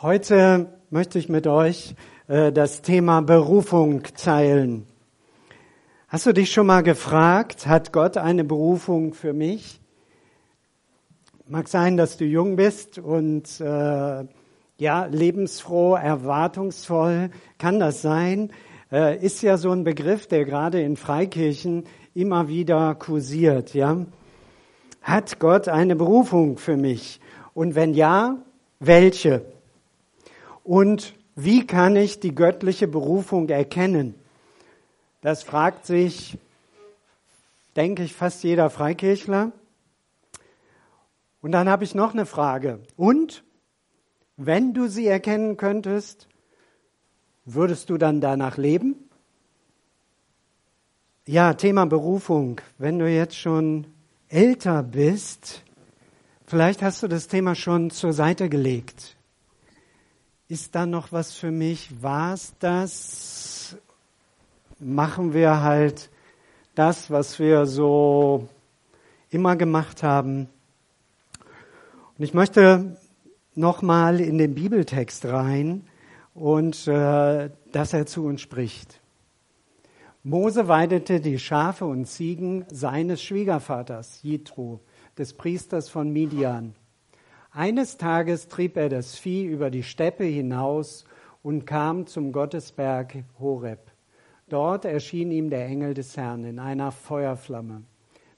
Heute möchte ich mit euch äh, das Thema Berufung teilen. Hast du dich schon mal gefragt, hat Gott eine Berufung für mich? Mag sein, dass du jung bist und äh, ja lebensfroh, erwartungsvoll. Kann das sein? Äh, ist ja so ein Begriff, der gerade in Freikirchen immer wieder kursiert. Ja, hat Gott eine Berufung für mich? Und wenn ja, welche? Und wie kann ich die göttliche Berufung erkennen? Das fragt sich, denke ich, fast jeder Freikirchler. Und dann habe ich noch eine Frage. Und wenn du sie erkennen könntest, würdest du dann danach leben? Ja, Thema Berufung. Wenn du jetzt schon älter bist, Vielleicht hast du das Thema schon zur Seite gelegt. Ist da noch was für mich? War's das? Machen wir halt das, was wir so immer gemacht haben. Und ich möchte nochmal in den Bibeltext rein und äh, dass er zu uns spricht. Mose weidete die Schafe und Ziegen seines Schwiegervaters Jitro des Priesters von Midian. Eines Tages trieb er das Vieh über die Steppe hinaus und kam zum Gottesberg Horeb. Dort erschien ihm der Engel des Herrn in einer Feuerflamme,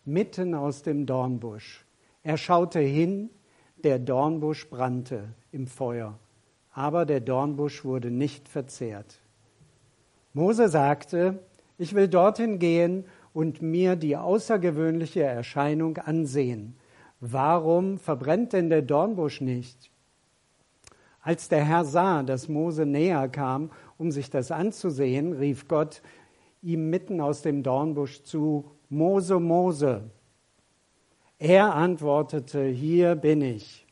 mitten aus dem Dornbusch. Er schaute hin, der Dornbusch brannte im Feuer, aber der Dornbusch wurde nicht verzehrt. Mose sagte, ich will dorthin gehen und mir die außergewöhnliche Erscheinung ansehen. Warum verbrennt denn der Dornbusch nicht? Als der Herr sah, dass Mose näher kam, um sich das anzusehen, rief Gott ihm mitten aus dem Dornbusch zu, Mose, Mose. Er antwortete, hier bin ich.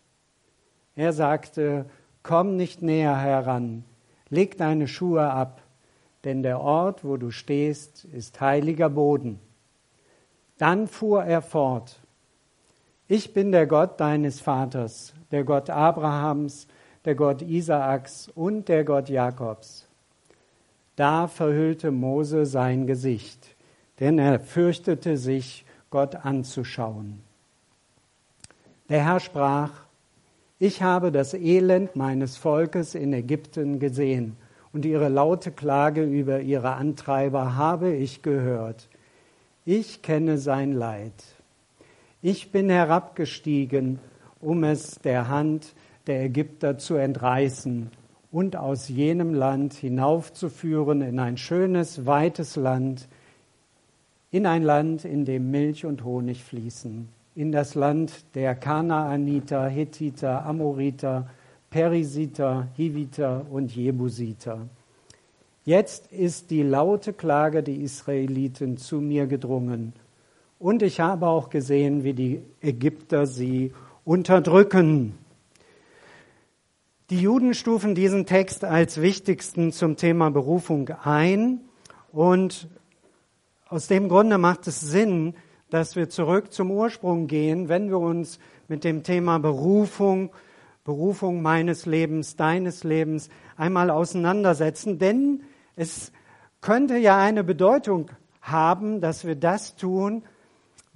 Er sagte, komm nicht näher heran, leg deine Schuhe ab denn der Ort, wo du stehst, ist heiliger Boden. Dann fuhr er fort, ich bin der Gott deines Vaters, der Gott Abrahams, der Gott Isaaks und der Gott Jakobs. Da verhüllte Mose sein Gesicht, denn er fürchtete sich, Gott anzuschauen. Der Herr sprach, ich habe das Elend meines Volkes in Ägypten gesehen und ihre laute Klage über ihre Antreiber habe ich gehört. Ich kenne sein Leid. Ich bin herabgestiegen, um es der Hand der Ägypter zu entreißen und aus jenem Land hinaufzuführen in ein schönes, weites Land, in ein Land, in dem Milch und Honig fließen, in das Land der Kanaaniter, Hethiter, Amoriter, Perisiter, Hiviter und Jebusiter. Jetzt ist die laute Klage der Israeliten zu mir gedrungen. Und ich habe auch gesehen, wie die Ägypter sie unterdrücken. Die Juden stufen diesen Text als wichtigsten zum Thema Berufung ein. Und aus dem Grunde macht es Sinn, dass wir zurück zum Ursprung gehen, wenn wir uns mit dem Thema Berufung Berufung meines Lebens, deines Lebens einmal auseinandersetzen. Denn es könnte ja eine Bedeutung haben, dass wir das tun,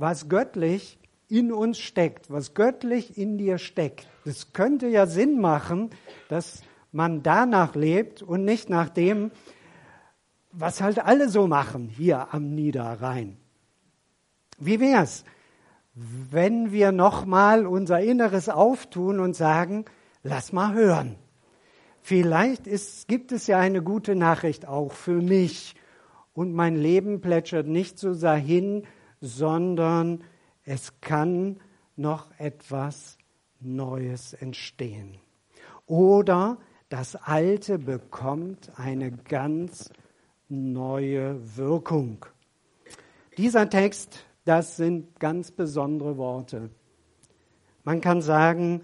was göttlich in uns steckt, was göttlich in dir steckt. Es könnte ja Sinn machen, dass man danach lebt und nicht nach dem, was halt alle so machen hier am Niederrhein. Wie wär's, wenn wir nochmal unser Inneres auftun und sagen, lass mal hören. Vielleicht ist, gibt es ja eine gute Nachricht auch für mich und mein Leben plätschert nicht so dahin, sondern es kann noch etwas Neues entstehen. Oder das Alte bekommt eine ganz neue Wirkung. Dieser Text das sind ganz besondere Worte. Man kann sagen,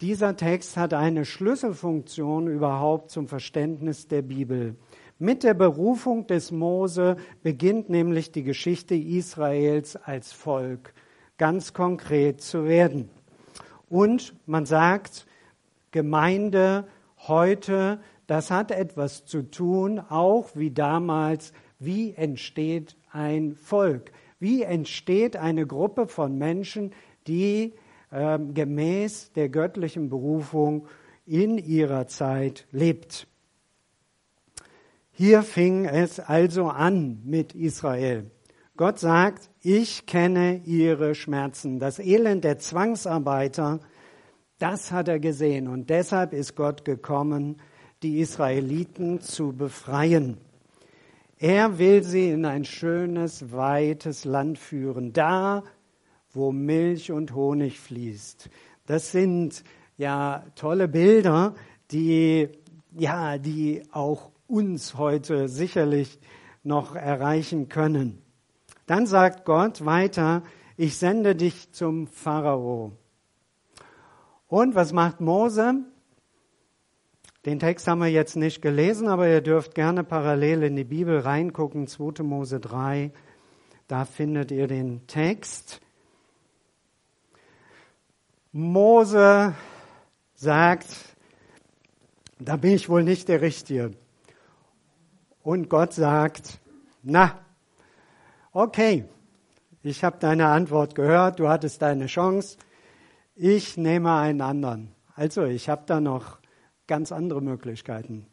dieser Text hat eine Schlüsselfunktion überhaupt zum Verständnis der Bibel. Mit der Berufung des Mose beginnt nämlich die Geschichte Israels als Volk ganz konkret zu werden. Und man sagt, Gemeinde heute, das hat etwas zu tun, auch wie damals, wie entsteht ein Volk, wie entsteht eine Gruppe von Menschen, die äh, gemäß der göttlichen Berufung in ihrer Zeit lebt. Hier fing es also an mit Israel. Gott sagt, ich kenne ihre Schmerzen. Das Elend der Zwangsarbeiter, das hat er gesehen. Und deshalb ist Gott gekommen, die Israeliten zu befreien. Er will sie in ein schönes, weites Land führen, da, wo Milch und Honig fließt. Das sind ja tolle Bilder, die ja, die auch uns heute sicherlich noch erreichen können. Dann sagt Gott weiter, ich sende dich zum Pharao. Und was macht Mose? Den Text haben wir jetzt nicht gelesen, aber ihr dürft gerne parallel in die Bibel reingucken, 2. Mose 3. Da findet ihr den Text. Mose sagt, da bin ich wohl nicht der Richtige. Und Gott sagt, na, okay, ich habe deine Antwort gehört, du hattest deine Chance, ich nehme einen anderen. Also ich habe da noch ganz andere Möglichkeiten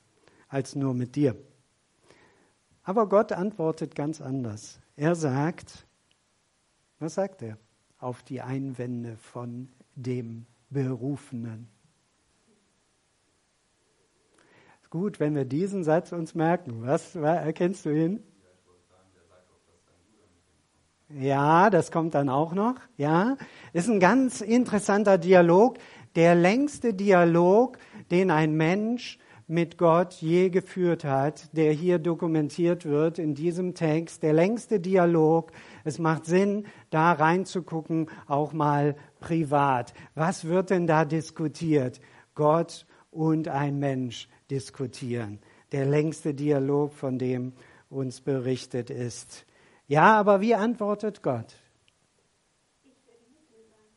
als nur mit dir. Aber Gott antwortet ganz anders. Er sagt, was sagt er auf die Einwände von dem Berufenen? Gut, wenn wir diesen Satz uns merken. Was, erkennst du ihn? Ja, das kommt dann auch noch. Ja, ist ein ganz interessanter Dialog. Der längste Dialog, den ein Mensch mit Gott je geführt hat, der hier dokumentiert wird in diesem Text. Der längste Dialog. Es macht Sinn, da reinzugucken, auch mal privat. Was wird denn da diskutiert? Gott und ein Mensch diskutieren. Der längste Dialog, von dem uns berichtet ist. Ja, aber wie antwortet Gott?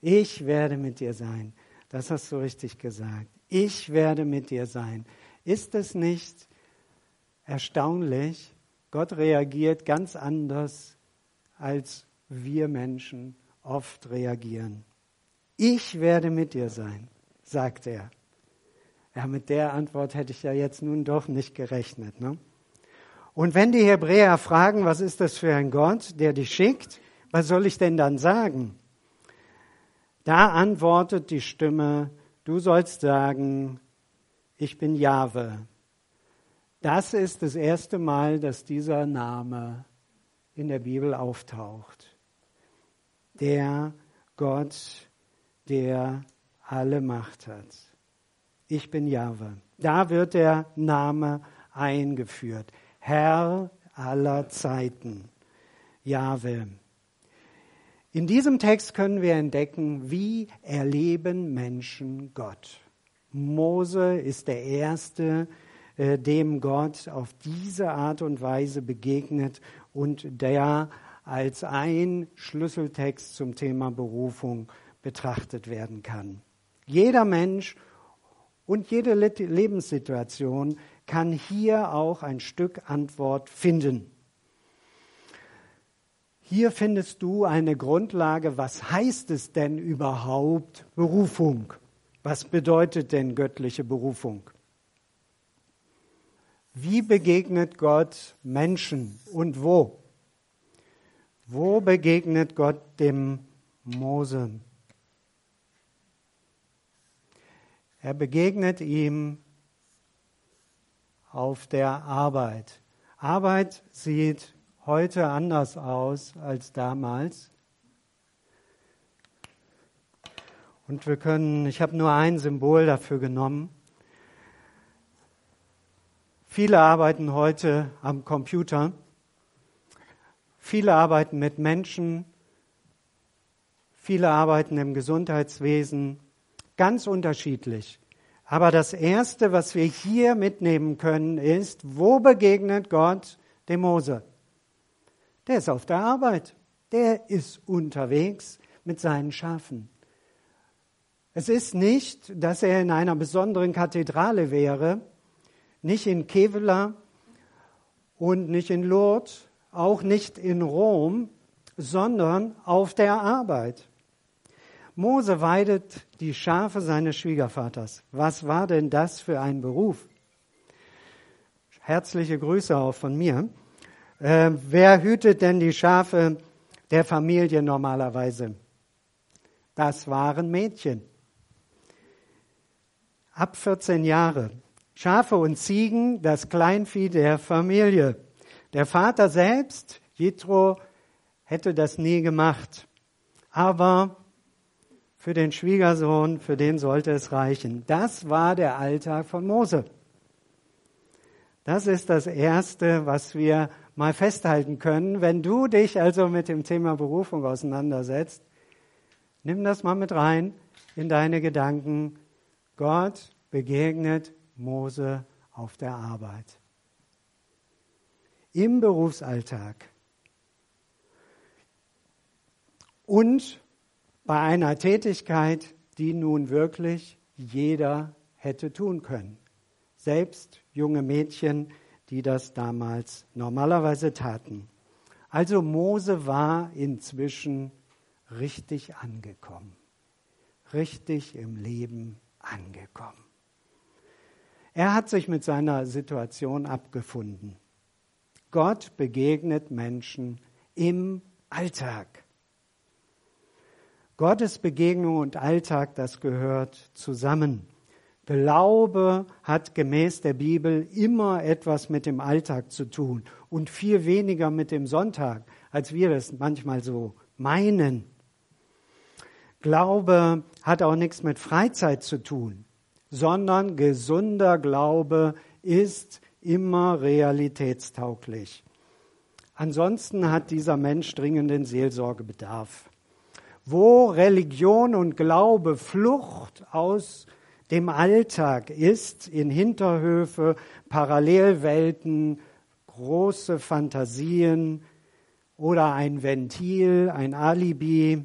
Ich werde mit dir sein. Das hast du richtig gesagt. Ich werde mit dir sein. Ist es nicht erstaunlich? Gott reagiert ganz anders, als wir Menschen oft reagieren. Ich werde mit dir sein, sagt er. Ja, mit der Antwort hätte ich ja jetzt nun doch nicht gerechnet. Ne? Und wenn die Hebräer fragen, was ist das für ein Gott, der dich schickt, was soll ich denn dann sagen? Da antwortet die Stimme, du sollst sagen, ich bin Jahwe. Das ist das erste Mal, dass dieser Name in der Bibel auftaucht. Der Gott, der alle Macht hat ich bin Jahwe. Da wird der Name eingeführt. Herr aller Zeiten. Jahwe. In diesem Text können wir entdecken, wie erleben Menschen Gott. Mose ist der Erste, äh, dem Gott auf diese Art und Weise begegnet und der als ein Schlüsseltext zum Thema Berufung betrachtet werden kann. Jeder Mensch und jede Lebenssituation kann hier auch ein Stück Antwort finden. Hier findest du eine Grundlage, was heißt es denn überhaupt Berufung? Was bedeutet denn göttliche Berufung? Wie begegnet Gott Menschen und wo? Wo begegnet Gott dem Mose? Er begegnet ihm auf der Arbeit. Arbeit sieht heute anders aus als damals. Und wir können, ich habe nur ein Symbol dafür genommen. Viele arbeiten heute am Computer. Viele arbeiten mit Menschen. Viele arbeiten im Gesundheitswesen ganz unterschiedlich. Aber das Erste, was wir hier mitnehmen können, ist, wo begegnet Gott dem Mose? Der ist auf der Arbeit. Der ist unterwegs mit seinen Schafen. Es ist nicht, dass er in einer besonderen Kathedrale wäre, nicht in Kevela und nicht in Lourdes, auch nicht in Rom, sondern auf der Arbeit. Mose weidet die Schafe seines Schwiegervaters. Was war denn das für ein Beruf? Herzliche Grüße auch von mir. Äh, wer hütet denn die Schafe der Familie normalerweise? Das waren Mädchen. Ab 14 Jahre. Schafe und Ziegen, das Kleinvieh der Familie. Der Vater selbst, Jethro, hätte das nie gemacht. Aber für den Schwiegersohn, für den sollte es reichen. Das war der Alltag von Mose. Das ist das Erste, was wir mal festhalten können. Wenn du dich also mit dem Thema Berufung auseinandersetzt, nimm das mal mit rein in deine Gedanken. Gott begegnet Mose auf der Arbeit. Im Berufsalltag. Und bei einer Tätigkeit, die nun wirklich jeder hätte tun können. Selbst junge Mädchen, die das damals normalerweise taten. Also Mose war inzwischen richtig angekommen, richtig im Leben angekommen. Er hat sich mit seiner Situation abgefunden. Gott begegnet Menschen im Alltag. Gottes Begegnung und Alltag, das gehört zusammen. Glaube hat gemäß der Bibel immer etwas mit dem Alltag zu tun und viel weniger mit dem Sonntag, als wir das manchmal so meinen. Glaube hat auch nichts mit Freizeit zu tun sondern gesunder Glaube ist immer realitätstauglich. Ansonsten hat dieser Mensch dringenden Seelsorgebedarf. Wo Religion und Glaube Flucht aus dem Alltag ist, in Hinterhöfe, Parallelwelten, große Fantasien oder ein Ventil, ein Alibi,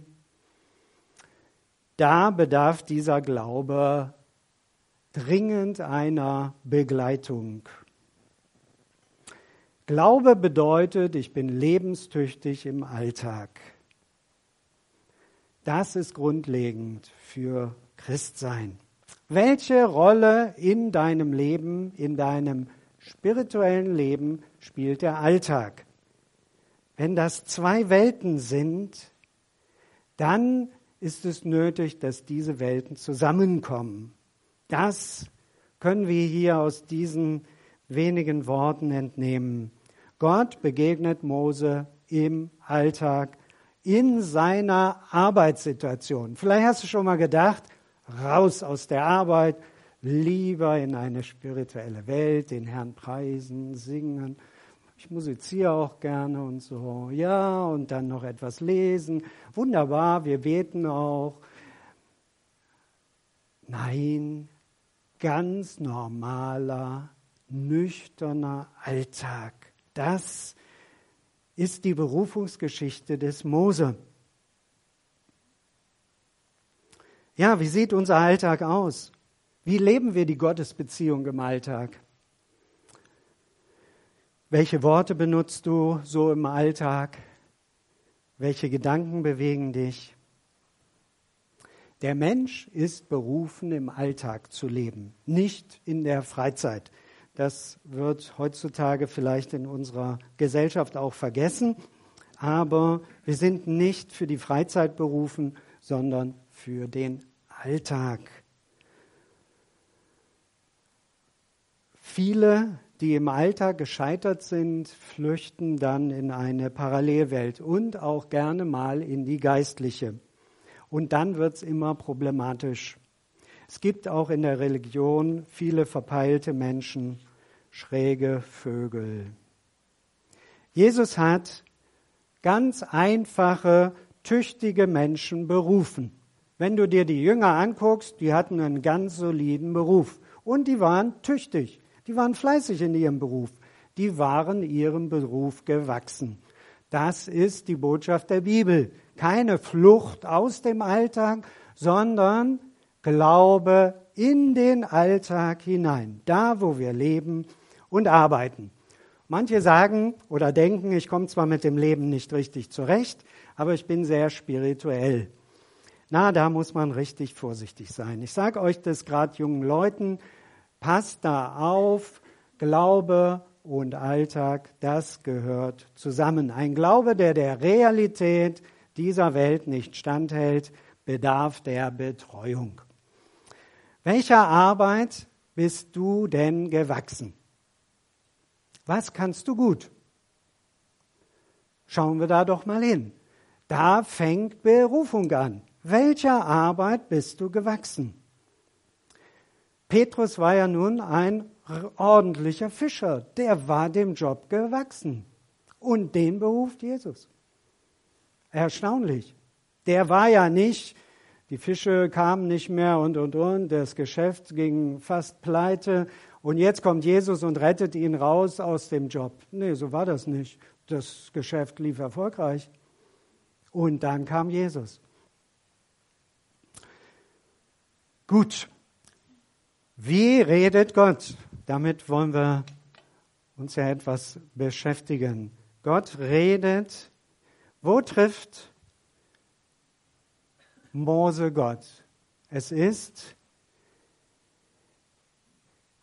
da bedarf dieser Glaube dringend einer Begleitung. Glaube bedeutet, ich bin lebenstüchtig im Alltag. Das ist grundlegend für Christsein. Welche Rolle in deinem Leben, in deinem spirituellen Leben spielt der Alltag? Wenn das zwei Welten sind, dann ist es nötig, dass diese Welten zusammenkommen. Das können wir hier aus diesen wenigen Worten entnehmen. Gott begegnet Mose im Alltag, in seiner Arbeitssituation. Vielleicht hast du schon mal gedacht, raus aus der Arbeit, lieber in eine spirituelle Welt, den Herrn preisen, singen. Ich musiziere auch gerne und so. Ja, und dann noch etwas lesen. Wunderbar, wir beten auch. Nein, ganz normaler, nüchterner Alltag. Das ist die Berufungsgeschichte des Mose. Ja, wie sieht unser Alltag aus? Wie leben wir die Gottesbeziehung im Alltag? Welche Worte benutzt du so im Alltag? Welche Gedanken bewegen dich? Der Mensch ist berufen, im Alltag zu leben, nicht in der Freizeit. Das wird heutzutage vielleicht in unserer Gesellschaft auch vergessen, aber wir sind nicht für die Freizeit berufen, sondern für den Alltag. Viele, die im Alltag gescheitert sind, flüchten dann in eine Parallelwelt und auch gerne mal in die geistliche. Und dann wird es immer problematisch. Es gibt auch in der Religion viele verpeilte Menschen, schräge Vögel. Jesus hat ganz einfache, tüchtige Menschen berufen. Wenn du dir die Jünger anguckst, die hatten einen ganz soliden Beruf. Und die waren tüchtig. Die waren fleißig in ihrem Beruf. Die waren ihrem Beruf gewachsen. Das ist die Botschaft der Bibel keine Flucht aus dem Alltag, sondern Glaube in den Alltag hinein, da wo wir leben und arbeiten. Manche sagen oder denken, ich komme zwar mit dem Leben nicht richtig zurecht, aber ich bin sehr spirituell. Na, da muss man richtig vorsichtig sein. Ich sage euch das gerade jungen Leuten, passt da auf, Glaube und Alltag, das gehört zusammen. Ein Glaube, der der Realität dieser Welt nicht standhält, bedarf der Betreuung. Welcher Arbeit bist du denn gewachsen? Was kannst du gut? Schauen wir da doch mal hin. Da fängt Berufung an. Welcher Arbeit bist du gewachsen? Petrus war ja nun ein ordentlicher Fischer. Der war dem Job gewachsen. Und den beruft Jesus. Erstaunlich. Der war ja nicht, die Fische kamen nicht mehr und, und, und, das Geschäft ging fast pleite und jetzt kommt Jesus und rettet ihn raus aus dem Job. Nee, so war das nicht. Das Geschäft lief erfolgreich. Und dann kam Jesus. Gut. Wie redet Gott? Damit wollen wir uns ja etwas beschäftigen. Gott redet. Wo trifft Mose Gott? Es ist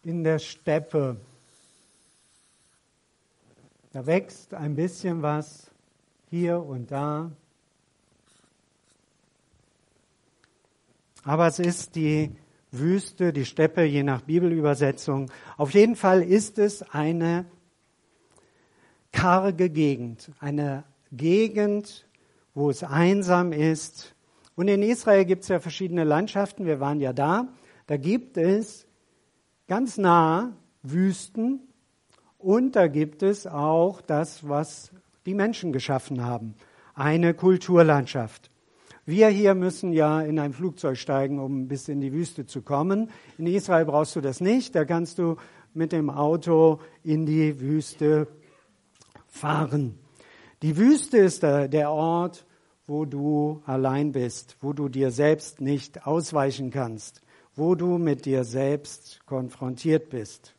in der Steppe. Da wächst ein bisschen was hier und da. Aber es ist die Wüste, die Steppe, je nach Bibelübersetzung. Auf jeden Fall ist es eine karge Gegend, eine Gegend, wo es einsam ist. Und in Israel gibt es ja verschiedene Landschaften, wir waren ja da. Da gibt es ganz nah Wüsten und da gibt es auch das, was die Menschen geschaffen haben, eine Kulturlandschaft. Wir hier müssen ja in ein Flugzeug steigen, um bis in die Wüste zu kommen. In Israel brauchst du das nicht. Da kannst du mit dem Auto in die Wüste fahren. Die Wüste ist der Ort, wo du allein bist, wo du dir selbst nicht ausweichen kannst, wo du mit dir selbst konfrontiert bist.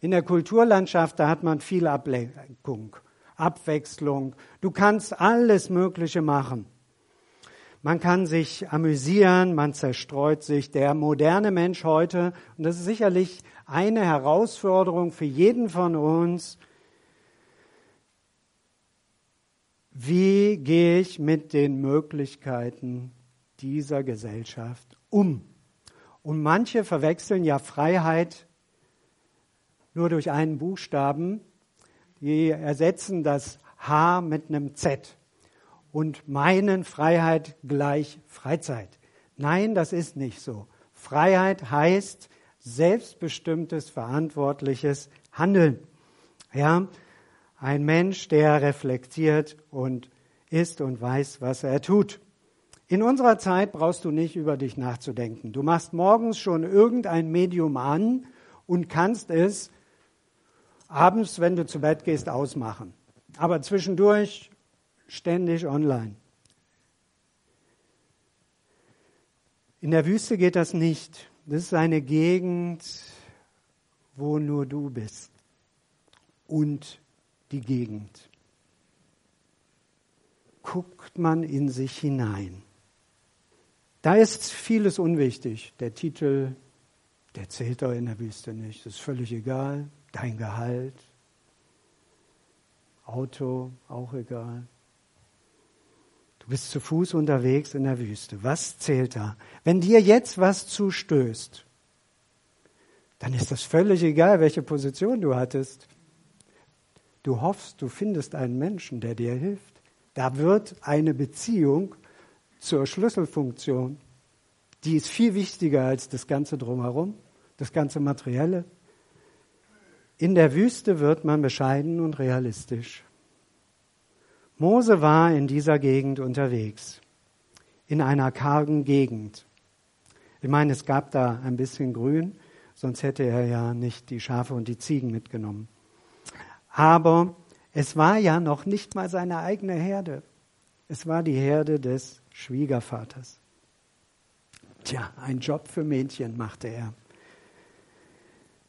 In der Kulturlandschaft, da hat man viel Ablenkung, Abwechslung. Du kannst alles Mögliche machen. Man kann sich amüsieren, man zerstreut sich. Der moderne Mensch heute, und das ist sicherlich eine Herausforderung für jeden von uns, wie gehe ich mit den Möglichkeiten dieser Gesellschaft um? Und manche verwechseln ja Freiheit nur durch einen Buchstaben. Die ersetzen das H mit einem Z und meinen Freiheit gleich Freizeit. Nein, das ist nicht so. Freiheit heißt selbstbestimmtes, verantwortliches Handeln. Ja, ein Mensch, der reflektiert und ist und weiß, was er tut. In unserer Zeit brauchst du nicht über dich nachzudenken. Du machst morgens schon irgendein Medium an und kannst es abends, wenn du zu Bett gehst, ausmachen. Aber zwischendurch ständig online. In der Wüste geht das nicht. Das ist eine Gegend, wo nur du bist und die Gegend. Guckt man in sich hinein. Da ist vieles unwichtig. Der Titel, der zählt doch in der Wüste nicht. Das ist völlig egal. Dein Gehalt, Auto, auch egal. Du bist zu Fuß unterwegs in der Wüste. Was zählt da? Wenn dir jetzt was zustößt, dann ist das völlig egal, welche Position du hattest. Du hoffst, du findest einen Menschen, der dir hilft. Da wird eine Beziehung zur Schlüsselfunktion. Die ist viel wichtiger als das Ganze drumherum, das ganze Materielle. In der Wüste wird man bescheiden und realistisch. Mose war in dieser Gegend unterwegs, in einer kargen Gegend. Ich meine, es gab da ein bisschen Grün, sonst hätte er ja nicht die Schafe und die Ziegen mitgenommen. Aber es war ja noch nicht mal seine eigene Herde. Es war die Herde des Schwiegervaters. Tja, ein Job für Mädchen machte er.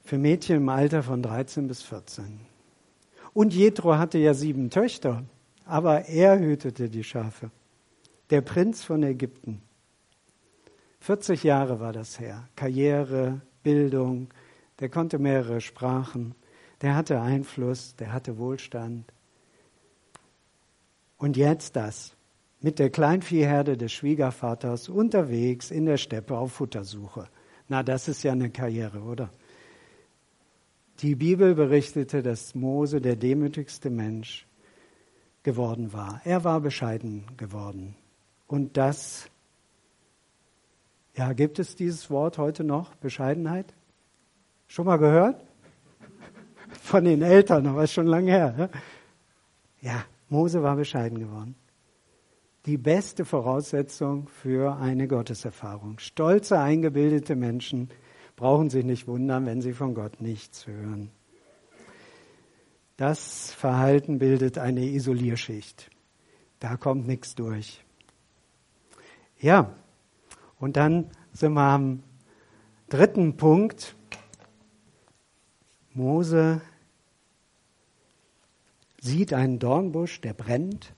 Für Mädchen im Alter von 13 bis 14. Und Jethro hatte ja sieben Töchter, aber er hütete die Schafe. Der Prinz von Ägypten. 40 Jahre war das her. Karriere, Bildung, der konnte mehrere Sprachen, der hatte Einfluss, der hatte Wohlstand. Und jetzt das, mit der Kleinviehherde des Schwiegervaters unterwegs in der Steppe auf Futtersuche. Na, das ist ja eine Karriere, oder? Die Bibel berichtete, dass Mose der demütigste Mensch geworden war. Er war bescheiden geworden. Und das ja, gibt es dieses Wort heute noch, Bescheidenheit? Schon mal gehört? Von den Eltern, aber ist schon lange her. Ne? Ja, Mose war bescheiden geworden. Die beste Voraussetzung für eine Gotteserfahrung. Stolze, eingebildete Menschen brauchen sich nicht wundern, wenn sie von Gott nichts hören. Das Verhalten bildet eine Isolierschicht. Da kommt nichts durch. Ja, und dann sind wir am dritten Punkt. Mose sieht einen Dornbusch, der brennt.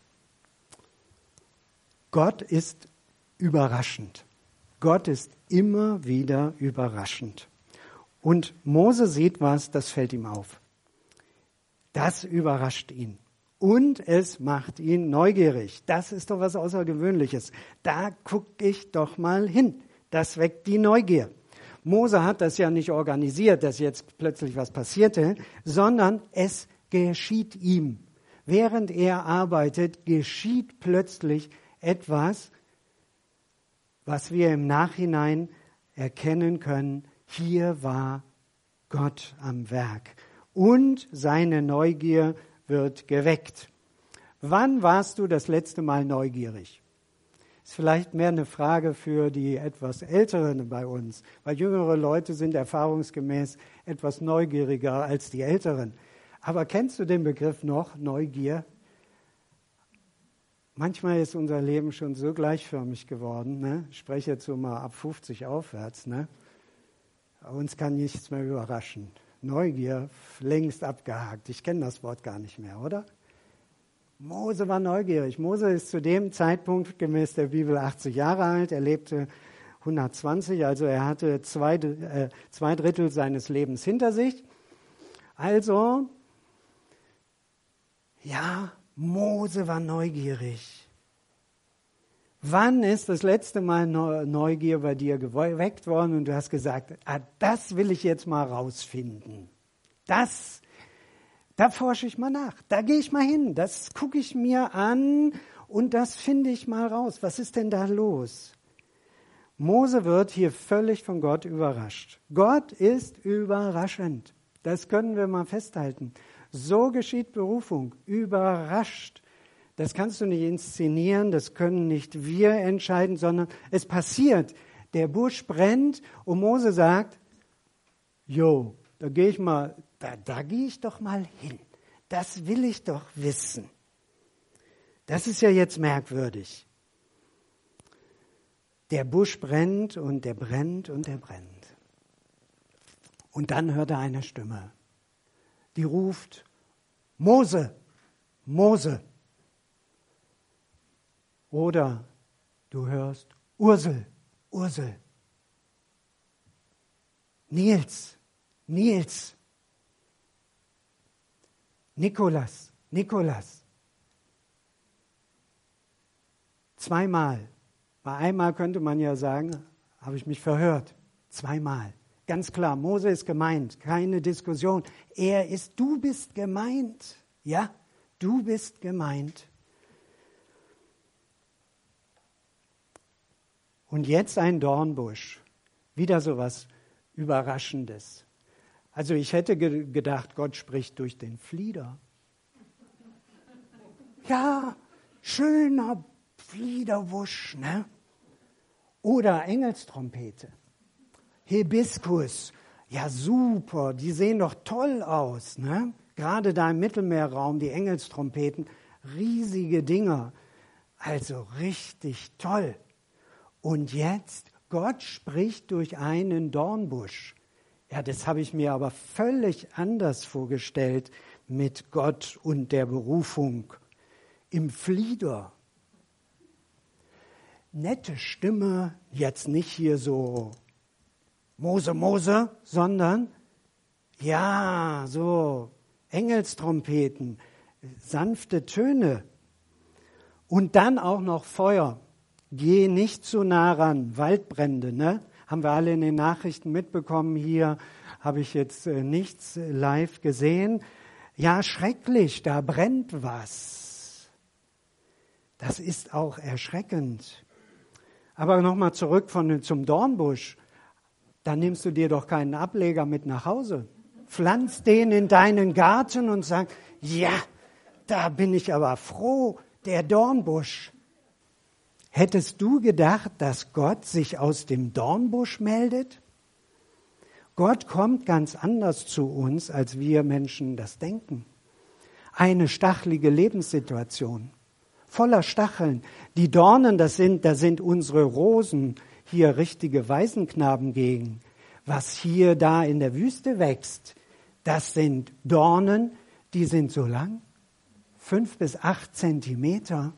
Gott ist überraschend. Gott ist immer wieder überraschend. Und Mose sieht was, das fällt ihm auf. Das überrascht ihn und es macht ihn neugierig. Das ist doch was Außergewöhnliches. Da gucke ich doch mal hin. Das weckt die Neugier. Mose hat das ja nicht organisiert, dass jetzt plötzlich was passierte, sondern es geschieht ihm. Während er arbeitet, geschieht plötzlich etwas, was wir im Nachhinein erkennen können. Hier war Gott am Werk. Und seine Neugier wird geweckt. Wann warst du das letzte Mal neugierig? Ist vielleicht mehr eine Frage für die etwas Älteren bei uns, weil jüngere Leute sind erfahrungsgemäß etwas neugieriger als die Älteren. Aber kennst du den Begriff noch, Neugier? Manchmal ist unser Leben schon so gleichförmig geworden. Ne? Ich spreche jetzt so mal ab 50 aufwärts. Ne? Uns kann nichts mehr überraschen. Neugier längst abgehakt. Ich kenne das Wort gar nicht mehr, oder? Mose war neugierig. Mose ist zu dem Zeitpunkt gemäß der Bibel 80 Jahre alt. Er lebte 120, also er hatte zwei, äh, zwei Drittel seines Lebens hinter sich. Also, ja, Mose war neugierig. Wann ist das letzte Mal Neugier bei dir geweckt worden und du hast gesagt, ah, das will ich jetzt mal rausfinden. Das, da forsche ich mal nach. Da gehe ich mal hin. Das gucke ich mir an und das finde ich mal raus. Was ist denn da los? Mose wird hier völlig von Gott überrascht. Gott ist überraschend. Das können wir mal festhalten. So geschieht Berufung. Überrascht. Das kannst du nicht inszenieren, das können nicht wir entscheiden, sondern es passiert. Der Busch brennt und Mose sagt, jo, da gehe ich mal, da, da gehe ich doch mal hin. Das will ich doch wissen. Das ist ja jetzt merkwürdig. Der Busch brennt und der brennt und der brennt. Und dann hört er eine Stimme, die ruft, Mose, Mose. Oder du hörst Ursel, Ursel. Nils, Nils. Nikolas, Nikolas. Zweimal. Bei einmal könnte man ja sagen, habe ich mich verhört. Zweimal. Ganz klar, Mose ist gemeint, keine Diskussion. Er ist, du bist gemeint. Ja, du bist gemeint. Und jetzt ein Dornbusch. Wieder so was Überraschendes. Also ich hätte ge gedacht, Gott spricht durch den Flieder. Ja, schöner Fliederwusch, ne? Oder Engelstrompete. Hibiskus. Ja, super, die sehen doch toll aus, ne? Gerade da im Mittelmeerraum, die Engelstrompeten, riesige Dinger. Also richtig toll. Und jetzt Gott spricht durch einen Dornbusch. Ja, das habe ich mir aber völlig anders vorgestellt mit Gott und der Berufung im Flieder. Nette Stimme, jetzt nicht hier so Mose, Mose, sondern ja, so Engelstrompeten, sanfte Töne und dann auch noch Feuer. Geh nicht zu nah ran, Waldbrände, ne? Haben wir alle in den Nachrichten mitbekommen. Hier habe ich jetzt äh, nichts live gesehen. Ja, schrecklich, da brennt was. Das ist auch erschreckend. Aber nochmal zurück von, zum Dornbusch. Da nimmst du dir doch keinen Ableger mit nach Hause. Pflanz den in deinen Garten und sag, ja, da bin ich aber froh, der Dornbusch. Hättest du gedacht, dass Gott sich aus dem Dornbusch meldet? Gott kommt ganz anders zu uns, als wir Menschen das denken. Eine stachelige Lebenssituation, voller Stacheln. Die Dornen, das sind, da sind unsere Rosen, hier richtige Waisenknaben gegen. Was hier da in der Wüste wächst, das sind Dornen, die sind so lang, fünf bis acht Zentimeter.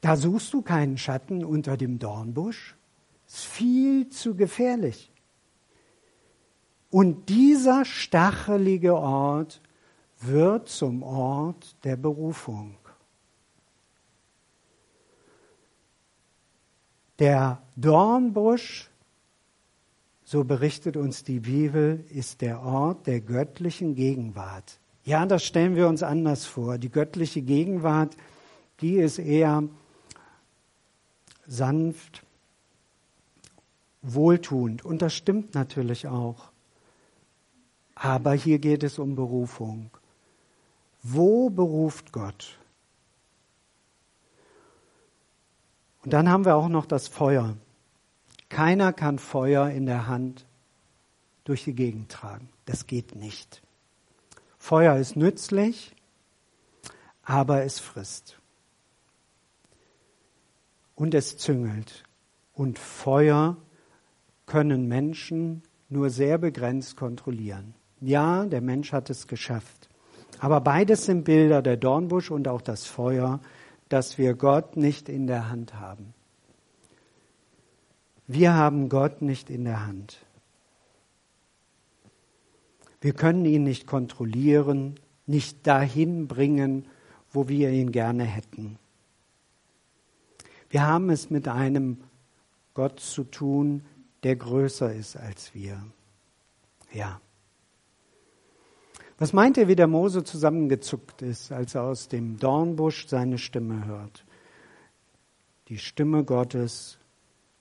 Da suchst du keinen Schatten unter dem Dornbusch. Ist viel zu gefährlich. Und dieser stachelige Ort wird zum Ort der Berufung. Der Dornbusch, so berichtet uns die Bibel, ist der Ort der göttlichen Gegenwart. Ja, das stellen wir uns anders vor. Die göttliche Gegenwart, die ist eher sanft, wohltuend. Und das stimmt natürlich auch. Aber hier geht es um Berufung. Wo beruft Gott? Und dann haben wir auch noch das Feuer. Keiner kann Feuer in der Hand durch die Gegend tragen. Das geht nicht. Feuer ist nützlich, aber es frisst und es züngelt. Und Feuer können Menschen nur sehr begrenzt kontrollieren. Ja, der Mensch hat es geschafft. Aber beides sind Bilder, der Dornbusch und auch das Feuer, dass wir Gott nicht in der Hand haben. Wir haben Gott nicht in der Hand. Wir können ihn nicht kontrollieren, nicht dahin bringen, wo wir ihn gerne hätten. Wir haben es mit einem Gott zu tun, der größer ist als wir. Ja. Was meint ihr, wie der Mose zusammengezuckt ist, als er aus dem Dornbusch seine Stimme hört? Die Stimme Gottes,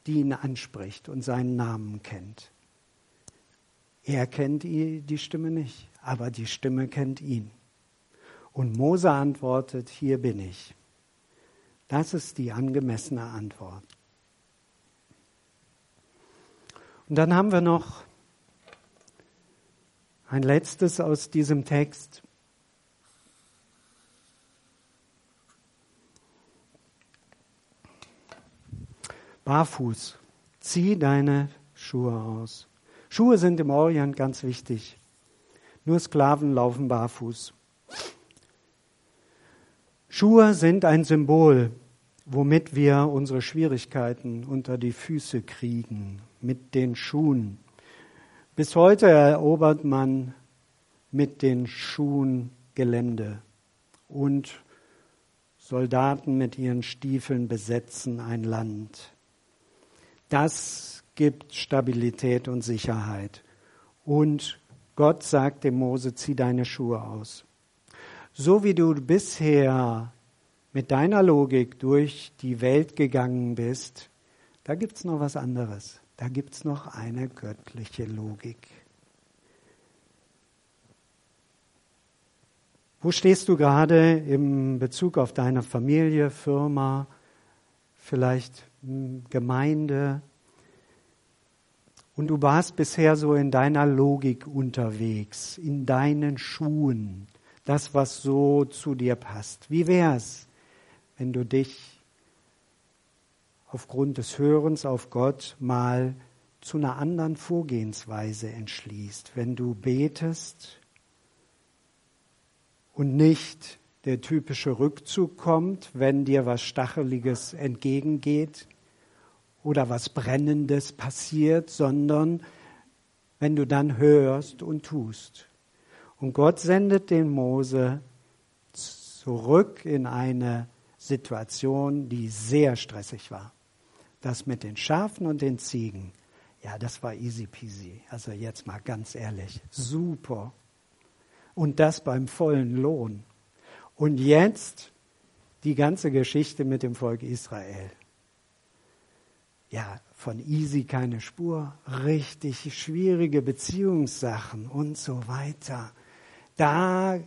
die ihn anspricht und seinen Namen kennt. Er kennt die Stimme nicht, aber die Stimme kennt ihn. Und Mose antwortet, hier bin ich. Das ist die angemessene Antwort. Und dann haben wir noch ein letztes aus diesem Text. Barfuß, zieh deine Schuhe aus. Schuhe sind im Orient ganz wichtig. Nur Sklaven laufen barfuß. Schuhe sind ein Symbol womit wir unsere Schwierigkeiten unter die Füße kriegen, mit den Schuhen. Bis heute erobert man mit den Schuhen Gelände und Soldaten mit ihren Stiefeln besetzen ein Land. Das gibt Stabilität und Sicherheit. Und Gott sagt dem Mose, zieh deine Schuhe aus. So wie du bisher mit deiner Logik durch die Welt gegangen bist, da gibt es noch was anderes. Da gibt es noch eine göttliche Logik. Wo stehst du gerade im Bezug auf deine Familie, Firma, vielleicht hm, Gemeinde? Und du warst bisher so in deiner Logik unterwegs, in deinen Schuhen, das, was so zu dir passt. Wie wär's, wenn du dich aufgrund des Hörens auf Gott mal zu einer anderen Vorgehensweise entschließt. Wenn du betest und nicht der typische Rückzug kommt, wenn dir was Stacheliges entgegengeht oder was Brennendes passiert, sondern wenn du dann hörst und tust. Und Gott sendet den Mose zurück in eine Situation, die sehr stressig war. Das mit den Schafen und den Ziegen, ja, das war easy peasy. Also jetzt mal ganz ehrlich, super. Und das beim vollen Lohn. Und jetzt die ganze Geschichte mit dem Volk Israel. Ja, von easy keine Spur, richtig schwierige Beziehungssachen und so weiter. Da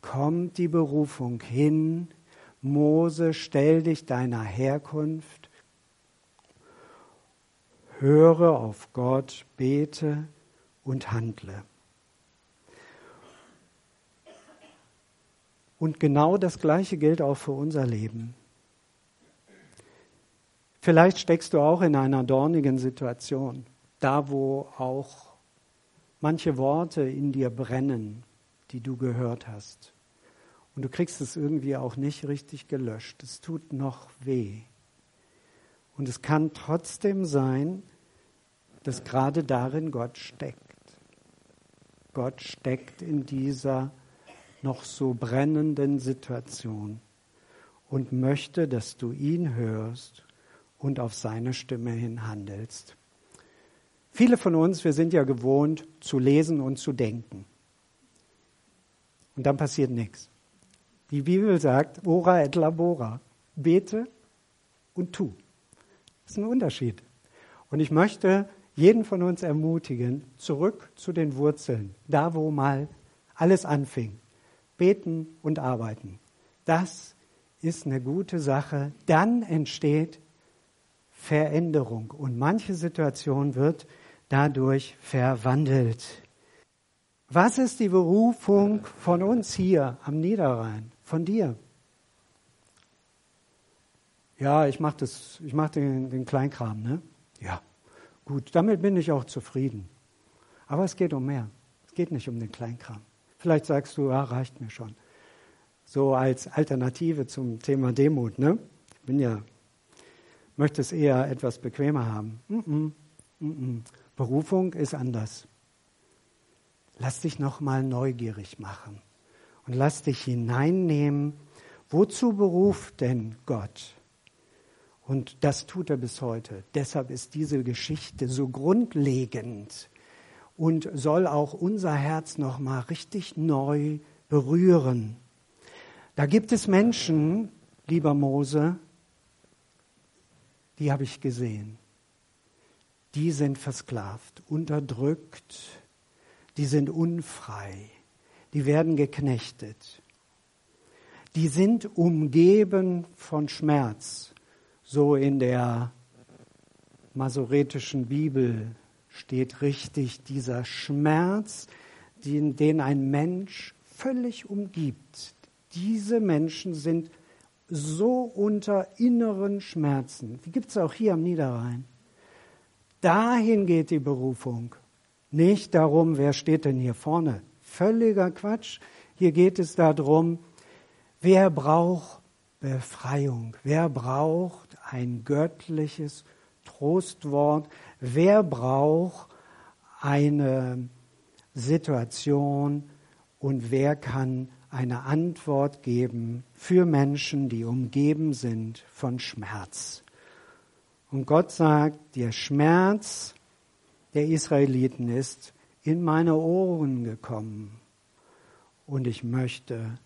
kommt die Berufung hin, Mose, stell dich deiner Herkunft, höre auf Gott, bete und handle. Und genau das Gleiche gilt auch für unser Leben. Vielleicht steckst du auch in einer dornigen Situation, da wo auch manche Worte in dir brennen, die du gehört hast. Und du kriegst es irgendwie auch nicht richtig gelöscht. Es tut noch weh. Und es kann trotzdem sein, dass gerade darin Gott steckt. Gott steckt in dieser noch so brennenden Situation und möchte, dass du ihn hörst und auf seine Stimme hin handelst. Viele von uns, wir sind ja gewohnt zu lesen und zu denken. Und dann passiert nichts. Die Bibel sagt, ora et labora, bete und tu. Das ist ein Unterschied. Und ich möchte jeden von uns ermutigen, zurück zu den Wurzeln, da wo mal alles anfing beten und arbeiten. Das ist eine gute Sache. Dann entsteht Veränderung und manche Situation wird dadurch verwandelt. Was ist die Berufung von uns hier am Niederrhein, von dir? Ja, ich mache mache den, den Kleinkram, ne? Ja, gut, damit bin ich auch zufrieden. Aber es geht um mehr. Es geht nicht um den Kleinkram. Vielleicht sagst du, ja, reicht mir schon. So als Alternative zum Thema Demut, ne? Ich bin ja, möchte es eher etwas bequemer haben. Mm -mm, mm Berufung ist anders. Lass dich nochmal neugierig machen und lass dich hineinnehmen. Wozu beruft denn Gott? Und das tut er bis heute. Deshalb ist diese Geschichte so grundlegend und soll auch unser Herz noch mal richtig neu berühren. Da gibt es Menschen, lieber Mose, die habe ich gesehen. Die sind versklavt, unterdrückt, die sind unfrei, die werden geknechtet. Die sind umgeben von Schmerz, so in der masoretischen Bibel steht richtig, dieser Schmerz, den, den ein Mensch völlig umgibt. Diese Menschen sind so unter inneren Schmerzen. Die gibt es auch hier am Niederrhein. Dahin geht die Berufung. Nicht darum, wer steht denn hier vorne. Völliger Quatsch. Hier geht es darum, wer braucht Befreiung? Wer braucht ein göttliches Trostwort? Wer braucht eine Situation und wer kann eine Antwort geben für Menschen, die umgeben sind von Schmerz? Und Gott sagt, der Schmerz der Israeliten ist in meine Ohren gekommen und ich möchte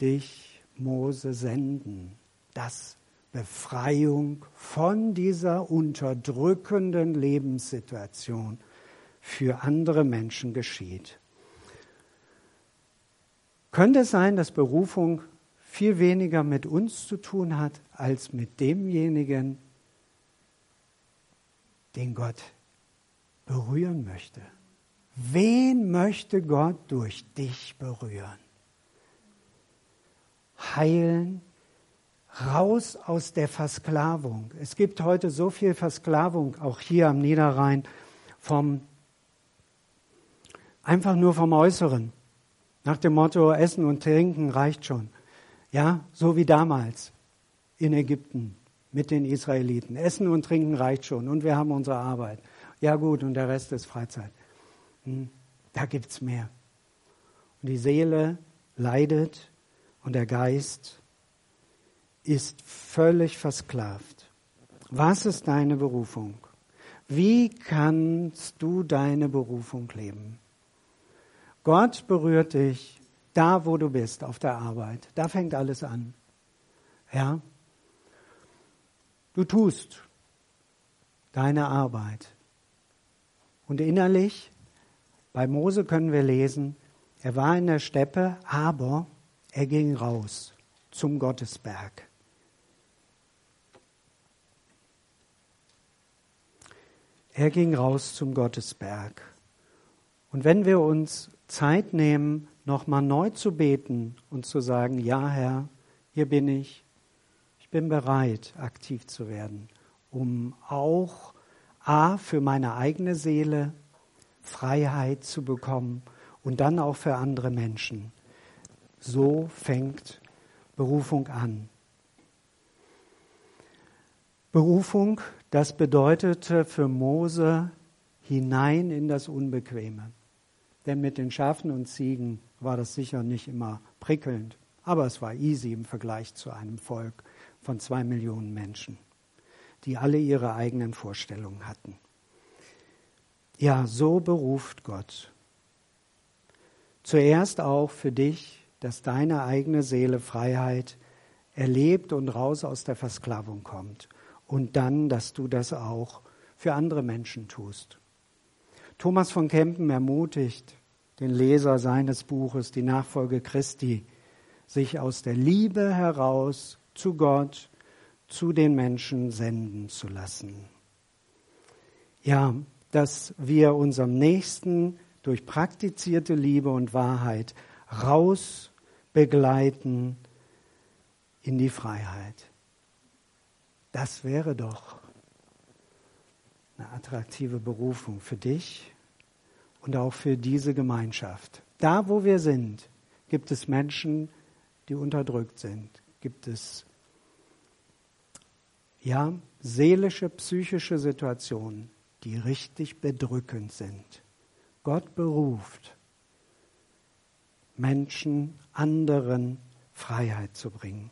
dich, Mose, senden, dass Befreiung von dieser unterdrückenden Lebenssituation für andere Menschen geschieht. Könnte es sein, dass Berufung viel weniger mit uns zu tun hat, als mit demjenigen, den Gott berühren möchte? Wen möchte Gott durch dich berühren? Heilen, raus aus der Versklavung. Es gibt heute so viel Versklavung, auch hier am Niederrhein, vom einfach nur vom Äußeren. Nach dem Motto, Essen und Trinken reicht schon. Ja, so wie damals in Ägypten mit den Israeliten. Essen und Trinken reicht schon und wir haben unsere Arbeit. Ja gut, und der Rest ist Freizeit. Hm, da gibt es mehr. Und die Seele leidet und der Geist ist völlig versklavt. Was ist deine Berufung? Wie kannst du deine Berufung leben? Gott berührt dich da, wo du bist, auf der Arbeit. Da fängt alles an. Ja? Du tust deine Arbeit. Und innerlich, bei Mose können wir lesen, er war in der Steppe, aber er ging raus zum Gottesberg. Er ging raus zum Gottesberg. Und wenn wir uns Zeit nehmen, nochmal neu zu beten und zu sagen, ja Herr, hier bin ich, ich bin bereit, aktiv zu werden, um auch A für meine eigene Seele Freiheit zu bekommen und dann auch für andere Menschen. So fängt Berufung an. Berufung, das bedeutete für Mose hinein in das Unbequeme. Denn mit den Schafen und Ziegen war das sicher nicht immer prickelnd, aber es war easy im Vergleich zu einem Volk von zwei Millionen Menschen, die alle ihre eigenen Vorstellungen hatten. Ja, so beruft Gott. Zuerst auch für dich, dass deine eigene Seele Freiheit erlebt und raus aus der Versklavung kommt und dann, dass du das auch für andere Menschen tust. Thomas von Kempen ermutigt den Leser seines Buches, die Nachfolge Christi, sich aus der Liebe heraus zu Gott, zu den Menschen senden zu lassen. Ja, dass wir unserem Nächsten durch praktizierte Liebe und Wahrheit raus begleiten in die Freiheit. Das wäre doch eine attraktive Berufung für dich und auch für diese Gemeinschaft. Da, wo wir sind, gibt es Menschen, die unterdrückt sind. Gibt es ja seelische, psychische Situationen, die richtig bedrückend sind. Gott beruft Menschen, anderen Freiheit zu bringen.